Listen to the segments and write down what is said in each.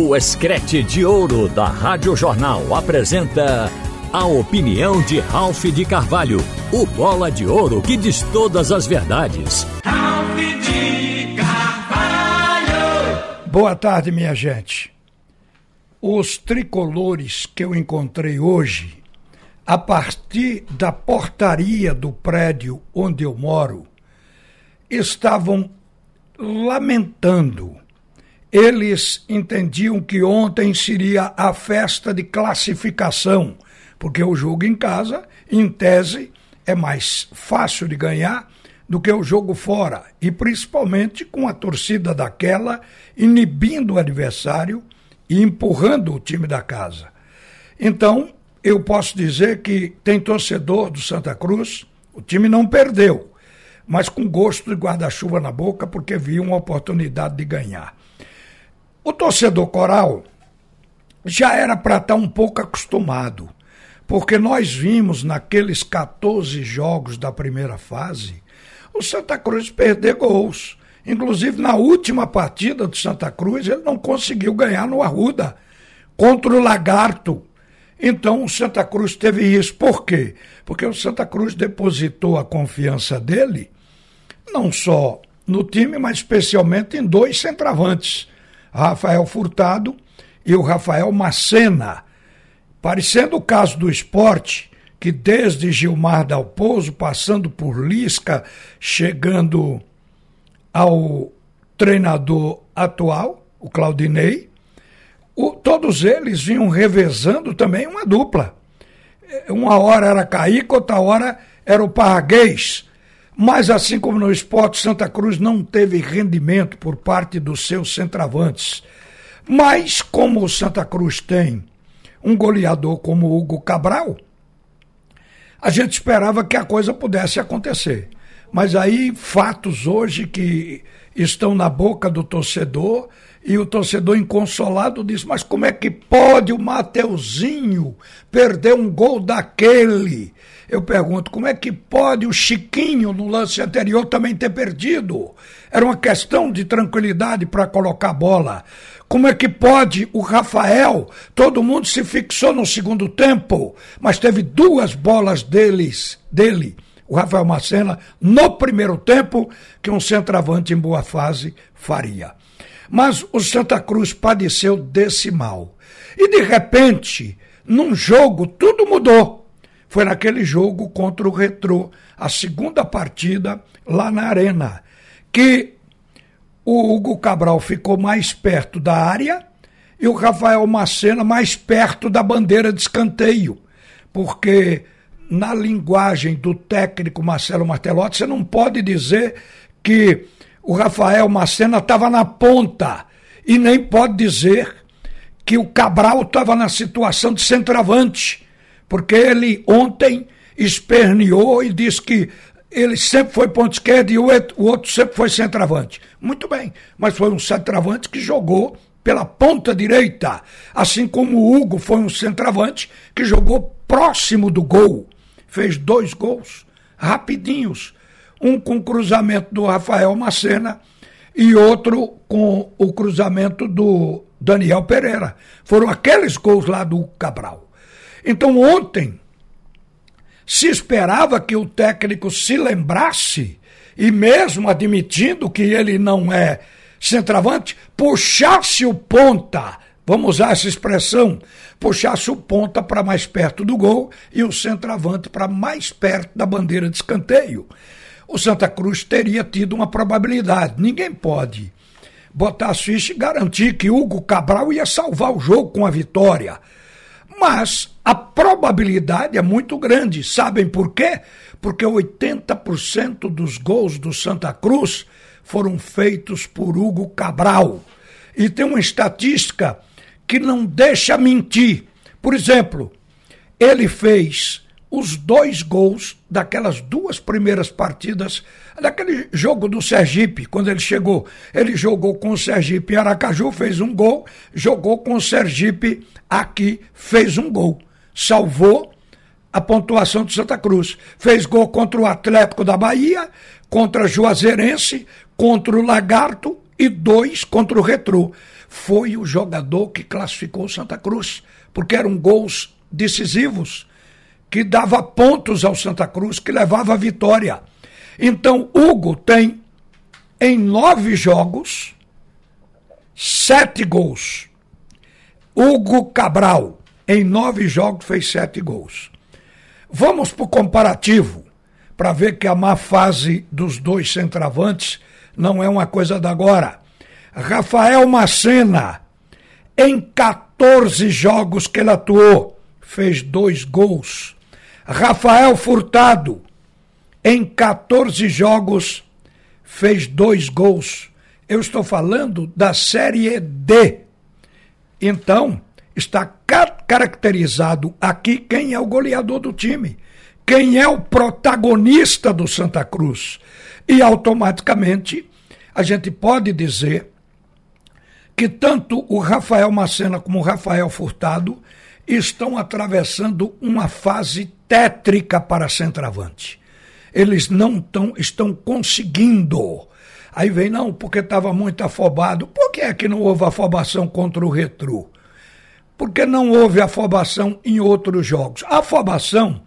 O Escrete de Ouro da Rádio Jornal apresenta a opinião de Ralph de Carvalho, o bola de ouro que diz todas as verdades. Ralph de Carvalho! Boa tarde, minha gente. Os tricolores que eu encontrei hoje, a partir da portaria do prédio onde eu moro, estavam lamentando eles entendiam que ontem seria a festa de classificação, porque o jogo em casa, em tese, é mais fácil de ganhar do que o jogo fora, e principalmente com a torcida daquela inibindo o adversário e empurrando o time da casa. Então, eu posso dizer que tem torcedor do Santa Cruz, o time não perdeu, mas com gosto de guarda-chuva na boca porque viu uma oportunidade de ganhar. O torcedor coral já era para estar tá um pouco acostumado, porque nós vimos naqueles 14 jogos da primeira fase o Santa Cruz perder gols. Inclusive, na última partida do Santa Cruz, ele não conseguiu ganhar no Arruda contra o Lagarto. Então, o Santa Cruz teve isso. Por quê? Porque o Santa Cruz depositou a confiança dele, não só no time, mas especialmente em dois centravantes Rafael Furtado e o Rafael Macena. Parecendo o caso do esporte, que desde Gilmar Dalpozo, passando por Lisca, chegando ao treinador atual, o Claudinei, o, todos eles vinham revezando também uma dupla. Uma hora era Caíca, outra hora era o Parraguês. Mas, assim como no esporte, Santa Cruz não teve rendimento por parte dos seus centravantes. Mas, como o Santa Cruz tem um goleador como Hugo Cabral, a gente esperava que a coisa pudesse acontecer. Mas aí, fatos hoje que estão na boca do torcedor e o torcedor inconsolado diz: Mas como é que pode o Mateuzinho perder um gol daquele? Eu pergunto: como é que pode o Chiquinho no lance anterior também ter perdido? Era uma questão de tranquilidade para colocar a bola. Como é que pode o Rafael? Todo mundo se fixou no segundo tempo, mas teve duas bolas deles, dele, o Rafael Macena, no primeiro tempo, que um centroavante em boa fase faria. Mas o Santa Cruz padeceu desse mal. E de repente, num jogo, tudo mudou. Foi naquele jogo contra o Retrô, a segunda partida lá na Arena, que o Hugo Cabral ficou mais perto da área e o Rafael Macena mais perto da bandeira de escanteio. Porque na linguagem do técnico Marcelo Martelotti, você não pode dizer que o Rafael Macena estava na ponta. E nem pode dizer que o Cabral estava na situação de centroavante, porque ele ontem esperneou e disse que ele sempre foi ponto esquerdo e o outro sempre foi centroavante. Muito bem, mas foi um centroavante que jogou pela ponta direita, assim como o Hugo foi um centroavante que jogou próximo do gol. Fez dois gols rapidinhos um com o cruzamento do Rafael Macena e outro com o cruzamento do Daniel Pereira. Foram aqueles gols lá do Cabral. Então ontem se esperava que o técnico se lembrasse e mesmo admitindo que ele não é centroavante, puxasse o ponta, vamos usar essa expressão, puxasse o ponta para mais perto do gol e o centroavante para mais perto da bandeira de escanteio o Santa Cruz teria tido uma probabilidade. Ninguém pode botar as fichas e garantir que Hugo Cabral ia salvar o jogo com a vitória. Mas a probabilidade é muito grande. Sabem por quê? Porque 80% dos gols do Santa Cruz foram feitos por Hugo Cabral. E tem uma estatística que não deixa mentir. Por exemplo, ele fez os dois gols daquelas duas primeiras partidas, daquele jogo do Sergipe, quando ele chegou. Ele jogou com o Sergipe em Aracaju, fez um gol, jogou com o Sergipe aqui, fez um gol. Salvou a pontuação do Santa Cruz. Fez gol contra o Atlético da Bahia, contra Juazeirense, contra o Lagarto e dois contra o Retrô. Foi o jogador que classificou o Santa Cruz, porque eram gols decisivos que dava pontos ao Santa Cruz, que levava a vitória. Então, Hugo tem em nove jogos sete gols. Hugo Cabral, em nove jogos, fez sete gols. Vamos para o comparativo, para ver que a má fase dos dois centravantes não é uma coisa da agora. Rafael Macena, em 14 jogos que ele atuou, fez dois gols. Rafael Furtado, em 14 jogos, fez dois gols. Eu estou falando da Série D. Então, está caracterizado aqui quem é o goleador do time, quem é o protagonista do Santa Cruz. E automaticamente a gente pode dizer que tanto o Rafael Macena como o Rafael Furtado estão atravessando uma fase tétrica para centroavante. Eles não tão, estão conseguindo. Aí vem, não, porque estava muito afobado. Por que é que não houve afobação contra o Retro? Porque não houve afobação em outros jogos. A afobação,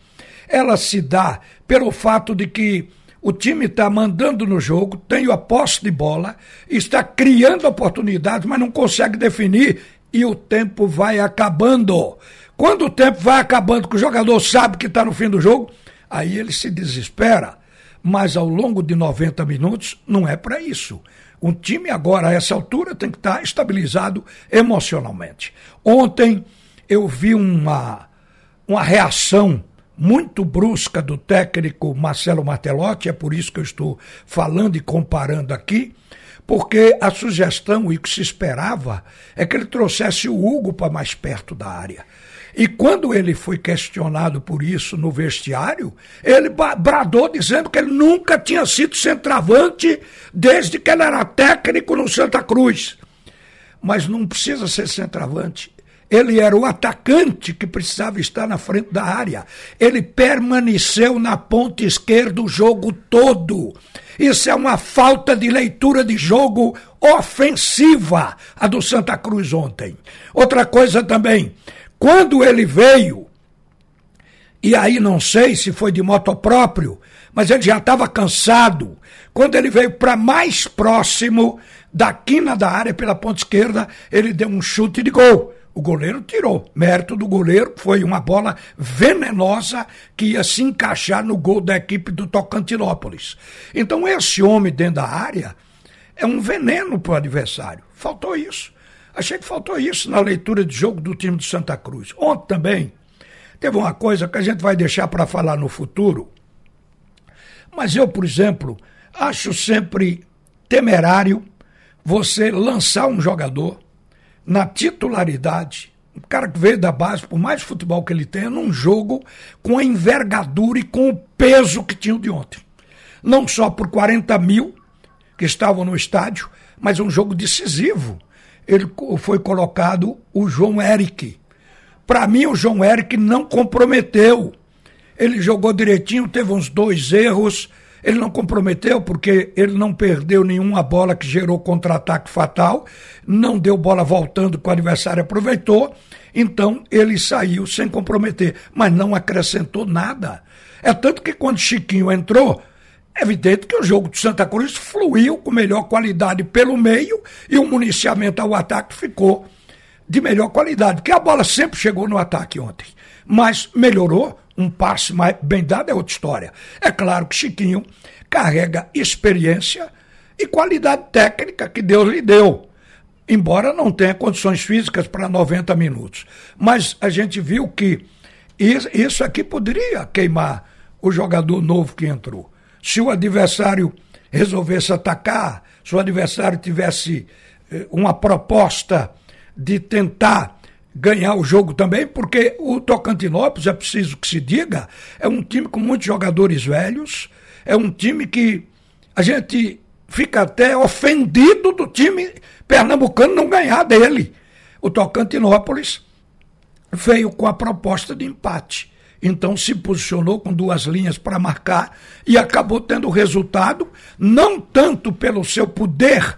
ela se dá pelo fato de que o time está mandando no jogo, tem a posse de bola, está criando oportunidades, mas não consegue definir e o tempo vai acabando. Quando o tempo vai acabando, que o jogador sabe que está no fim do jogo, aí ele se desespera. Mas ao longo de 90 minutos, não é para isso. Um time agora, a essa altura, tem que estar tá estabilizado emocionalmente. Ontem eu vi uma, uma reação muito brusca do técnico Marcelo Martelotti, é por isso que eu estou falando e comparando aqui, porque a sugestão e o que se esperava é que ele trouxesse o Hugo para mais perto da área. E quando ele foi questionado por isso no vestiário, ele bradou dizendo que ele nunca tinha sido centroavante desde que ele era técnico no Santa Cruz. Mas não precisa ser centroavante. Ele era o atacante que precisava estar na frente da área. Ele permaneceu na ponta esquerda o jogo todo. Isso é uma falta de leitura de jogo ofensiva, a do Santa Cruz ontem. Outra coisa também, quando ele veio, e aí não sei se foi de moto próprio, mas ele já estava cansado. Quando ele veio para mais próximo da quina da área pela ponta esquerda, ele deu um chute de gol. O goleiro tirou. Mérito do goleiro foi uma bola venenosa que ia se encaixar no gol da equipe do Tocantinópolis. Então, esse homem dentro da área é um veneno para o adversário. Faltou isso. Achei que faltou isso na leitura de jogo do time do Santa Cruz. Ontem também teve uma coisa que a gente vai deixar para falar no futuro. Mas eu, por exemplo, acho sempre temerário você lançar um jogador na titularidade, um cara que veio da base, por mais futebol que ele tenha, num jogo com a envergadura e com o peso que tinha o de ontem. Não só por 40 mil que estavam no estádio, mas um jogo decisivo. Ele foi colocado o João Eric. Para mim, o João Eric não comprometeu. Ele jogou direitinho, teve uns dois erros, ele não comprometeu porque ele não perdeu nenhuma bola que gerou contra-ataque fatal, não deu bola voltando que o adversário aproveitou, então ele saiu sem comprometer, mas não acrescentou nada. É tanto que quando Chiquinho entrou, é evidente que o jogo de Santa Cruz fluiu com melhor qualidade pelo meio e o municiamento ao ataque ficou de melhor qualidade, porque a bola sempre chegou no ataque ontem, mas melhorou um passe mais bem dado é outra história. É claro que Chiquinho carrega experiência e qualidade técnica que Deus lhe deu. Embora não tenha condições físicas para 90 minutos. Mas a gente viu que isso aqui poderia queimar o jogador novo que entrou. Se o adversário resolvesse atacar, se o adversário tivesse eh, uma proposta de tentar ganhar o jogo também, porque o Tocantinópolis, é preciso que se diga, é um time com muitos jogadores velhos, é um time que a gente fica até ofendido do time pernambucano não ganhar dele. O Tocantinópolis veio com a proposta de empate. Então se posicionou com duas linhas para marcar e acabou tendo resultado, não tanto pelo seu poder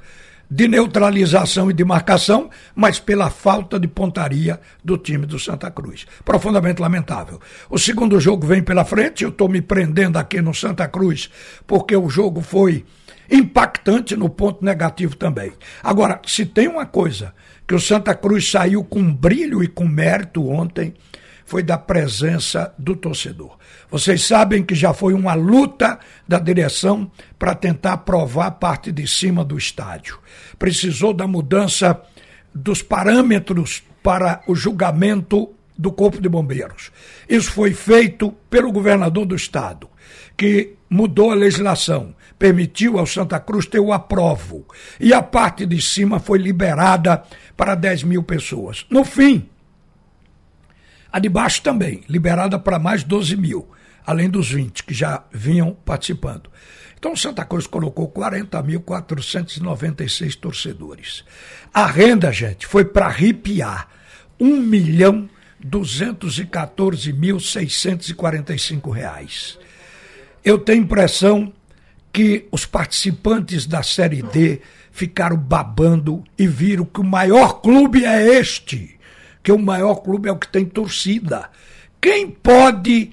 de neutralização e de marcação, mas pela falta de pontaria do time do Santa Cruz. Profundamente lamentável. O segundo jogo vem pela frente, eu estou me prendendo aqui no Santa Cruz, porque o jogo foi impactante no ponto negativo também. Agora, se tem uma coisa que o Santa Cruz saiu com brilho e com mérito ontem, foi da presença do torcedor. Vocês sabem que já foi uma luta da direção para tentar aprovar a parte de cima do estádio. Precisou da mudança dos parâmetros para o julgamento do Corpo de Bombeiros. Isso foi feito pelo governador do estado, que mudou a legislação, permitiu ao Santa Cruz ter o aprovo. E a parte de cima foi liberada para 10 mil pessoas. No fim, a de baixo também, liberada para mais 12 mil, além dos 20 que já vinham participando. Então Santa Cruz colocou 40.496 torcedores. A renda, gente, foi para arrepiar. 1 milhão 214.645 reais. Eu tenho impressão que os participantes da Série D ficaram babando e viram que o maior clube é este que o maior clube é o que tem torcida. Quem pode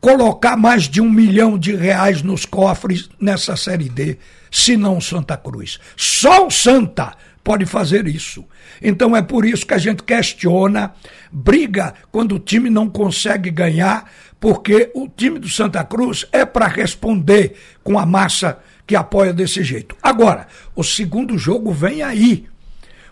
colocar mais de um milhão de reais nos cofres nessa Série D, se não Santa Cruz? Só o Santa pode fazer isso. Então é por isso que a gente questiona, briga quando o time não consegue ganhar, porque o time do Santa Cruz é para responder com a massa que apoia desse jeito. Agora, o segundo jogo vem aí.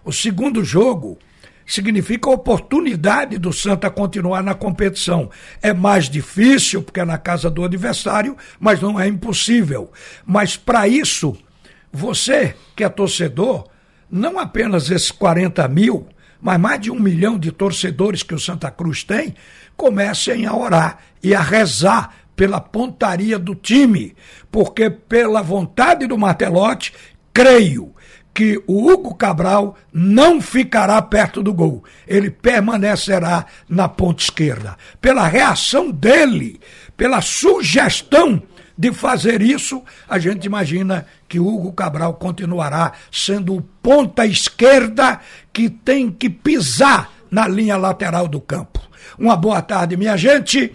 O segundo jogo significa a oportunidade do Santa continuar na competição. É mais difícil, porque é na casa do adversário, mas não é impossível. Mas para isso, você que é torcedor, não apenas esses 40 mil, mas mais de um milhão de torcedores que o Santa Cruz tem, comecem a orar e a rezar pela pontaria do time, porque pela vontade do Martelotti, creio que o Hugo Cabral não ficará perto do gol. Ele permanecerá na ponta esquerda. Pela reação dele, pela sugestão de fazer isso, a gente imagina que o Hugo Cabral continuará sendo o ponta esquerda que tem que pisar na linha lateral do campo. Uma boa tarde, minha gente.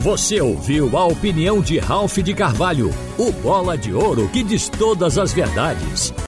Você ouviu a opinião de Ralph de Carvalho, o bola de ouro que diz todas as verdades.